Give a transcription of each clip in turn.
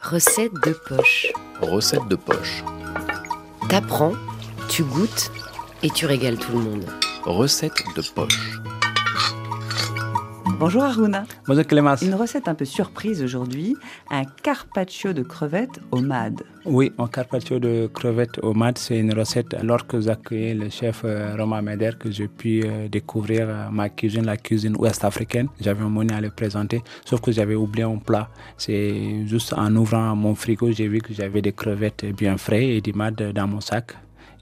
Recette de poche. Recette de poche. T'apprends, tu goûtes et tu régales tout le monde. Recette de poche. Bonjour Aruna. Bonjour Clémence. Une recette un peu surprise aujourd'hui, un carpaccio de crevettes au MAD. Oui, un carpaccio de crevettes au MAD, c'est une recette alors que j'ai le chef euh, Romain Meder que j'ai pu euh, découvrir euh, ma cuisine, la cuisine ouest-africaine. J'avais un à le présenter, sauf que j'avais oublié un plat. C'est juste en ouvrant mon frigo, j'ai vu que j'avais des crevettes bien frais et du MAD dans mon sac.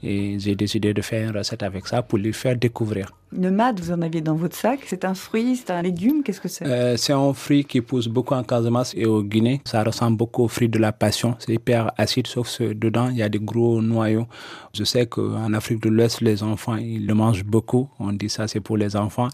Et j'ai décidé de faire une recette avec ça pour lui faire découvrir. Le mad, vous en aviez dans votre sac. C'est un fruit, c'est un légume, qu'est-ce que c'est? Euh, C'est un fruit qui pousse beaucoup en Casamance et au Guinée. Ça ressemble beaucoup au fruit de la passion. C'est hyper acide, sauf que dedans, il y a des gros noyaux. Je sais qu'en Afrique de l'Ouest, les enfants, ils le mangent beaucoup. On dit ça, c'est pour les enfants.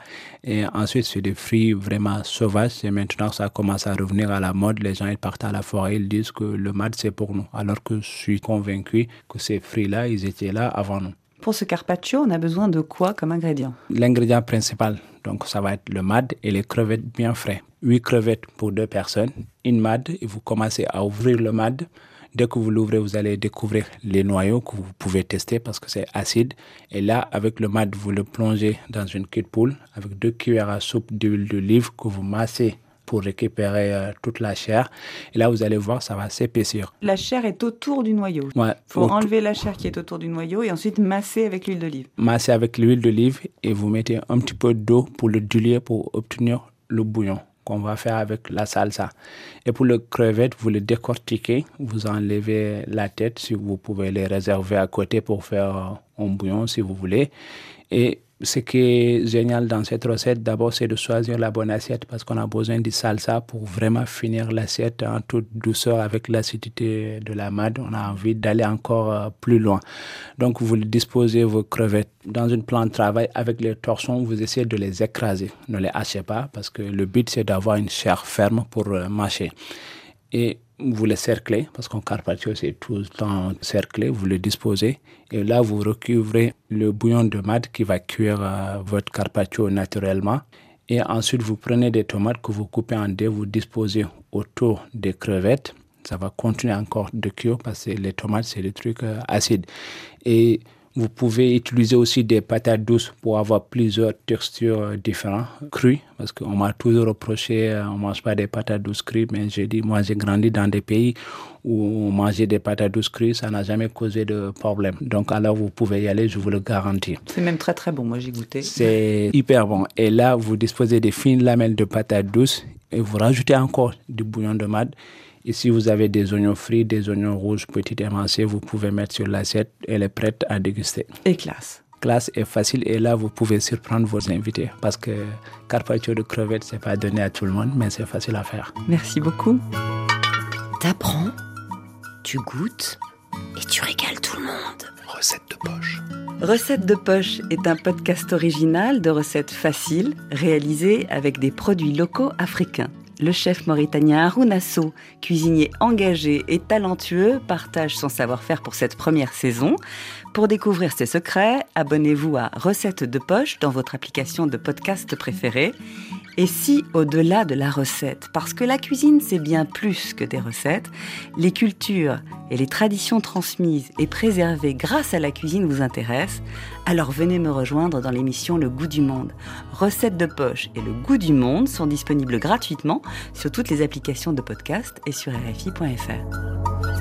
Et ensuite, c'est des fruits vraiment sauvages. Et maintenant, ça commence à revenir à la mode. Les gens, ils partent à la forêt, ils disent que le mad, c'est pour nous. Alors que je suis convaincu que ces fruits-là, ils étaient là avant nous. Pour ce carpaccio, on a besoin de quoi comme ingrédient? L'ingrédient principal, donc ça va être le mad et les crevettes bien frais. 8 crevettes pour deux personnes, une mad, et vous commencez à ouvrir le mad. Dès que vous l'ouvrez, vous allez découvrir les noyaux que vous pouvez tester parce que c'est acide. Et là, avec le mad, vous le plongez dans une de poule avec deux cuillères à soupe d'huile d'olive que vous massez pour récupérer euh, toute la chair. Et là, vous allez voir, ça va s'épaissir. La chair est autour du noyau. Il faut enlever la chair qui est autour du noyau et ensuite masser avec l'huile d'olive. Masser avec l'huile d'olive et vous mettez un petit peu d'eau pour le diluer pour obtenir le bouillon qu'on va faire avec la salsa. Et pour le crevette, vous le décortiquez, vous enlevez la tête si vous pouvez les réserver à côté pour faire un bouillon si vous voulez. Et ce qui est génial dans cette recette, d'abord, c'est de choisir la bonne assiette parce qu'on a besoin de salsa pour vraiment finir l'assiette en toute douceur avec l'acidité de la made. On a envie d'aller encore euh, plus loin. Donc, vous disposez vos crevettes dans une plante de travail avec les torchons. Vous essayez de les écraser. Ne les hachez pas parce que le but, c'est d'avoir une chair ferme pour euh, mâcher. Vous le cerclez, parce qu'un carpaccio c'est tout le temps cerclé, vous le disposez, et là vous recouvrez le bouillon de mad qui va cuire euh, votre carpaccio naturellement. Et ensuite vous prenez des tomates que vous coupez en deux, vous disposez autour des crevettes. Ça va continuer encore de cuire parce que les tomates c'est des trucs euh, acides. Et vous pouvez utiliser aussi des patates douces pour avoir plusieurs textures différentes, crues, parce qu'on m'a toujours reproché, euh, on ne mange pas des patates douces crues, mais j'ai dit, moi j'ai grandi dans des pays où on mangeait des patates douces crues, ça n'a jamais causé de problème. Donc alors vous pouvez y aller, je vous le garantis. C'est même très très bon, moi j'ai goûté. C'est hyper bon. Et là, vous disposez des fines lamelles de patates douces et vous rajoutez encore du bouillon de mad et si vous avez des oignons frits, des oignons rouges petits émincés, vous pouvez mettre sur l'assiette. Elle est prête à déguster. Et classe. Classe et facile. Et là, vous pouvez surprendre vos invités. Parce que carpaccio de crevettes, c'est pas donné à tout le monde, mais c'est facile à faire. Merci beaucoup. T'apprends, tu goûtes et tu régales tout le monde. Recette de poche. Recette de poche est un podcast original de recettes faciles réalisées avec des produits locaux africains. Le chef mauritanien Haroun cuisinier engagé et talentueux, partage son savoir-faire pour cette première saison. Pour découvrir ses secrets, abonnez-vous à Recettes de poche dans votre application de podcast préférée. Et si, au-delà de la recette, parce que la cuisine c'est bien plus que des recettes, les cultures et les traditions transmises et préservées grâce à la cuisine vous intéressent, alors venez me rejoindre dans l'émission Le Goût du Monde. Recettes de poche et Le Goût du Monde sont disponibles gratuitement sur toutes les applications de podcast et sur rfi.fr.